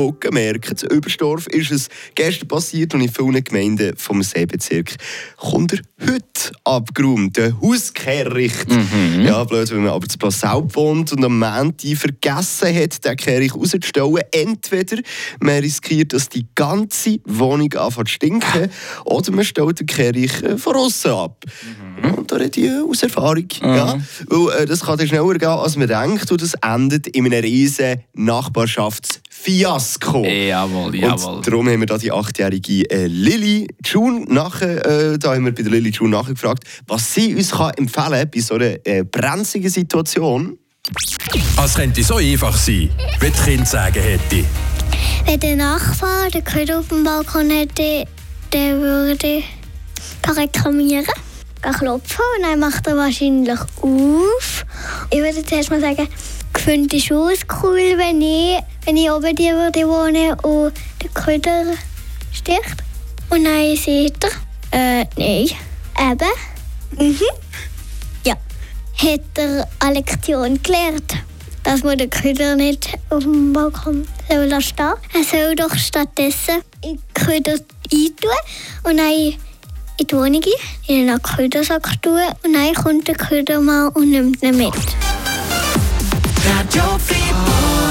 Bucken merken, in Überstorf ist es gestern passiert und in vielen Gemeinden vom Seebezirk kommt er heute abgeräumt. Der Hauskehricht. Mhm. Ja, blöd, wenn man aber zu Plassaup wohnt und am Montag vergessen hat, den Kehricht rauszustellen. Entweder man riskiert, dass die ganze Wohnung anfängt zu stinken oder man stellt den Kehricht äh, von außen ab. Mhm. Und da rede ich aus Erfahrung. Mhm. Ja, weil, äh, das kann schneller gehen, als man denkt und das endet in einem riesen Nachbarschafts- Fiasko. Jawohl, jawohl. Und darum haben wir da die achtjährige äh, Lilly June nachher, äh, da haben wir bei der Lilly June nachgefragt, was sie uns kann empfehlen bei so einer äh, brenzligen Situation. Es könnte so einfach sein, wie das Kind sagen hätte. Wenn der Nachbar den Köder auf dem Balkon hätte, der würde ich reklamieren, klopfen und dann macht er wahrscheinlich auf. Ich würde zuerst mal sagen, finde es schon cool, wenn ich, wenn ich oben die würde wohnen und der Köder sticht. Und dann sagt er, äh, nein. Eben. Mhm. Ja. Hat er eine Lektion gelernt, dass man den Köder nicht auf dem Balkon soll lassen. Er soll doch stattdessen den Köder eintun und dann in die Wohnung in einen Ködersack tun und dann kommt der Köder mal und nimmt ihn mit. Rádio Friburgo.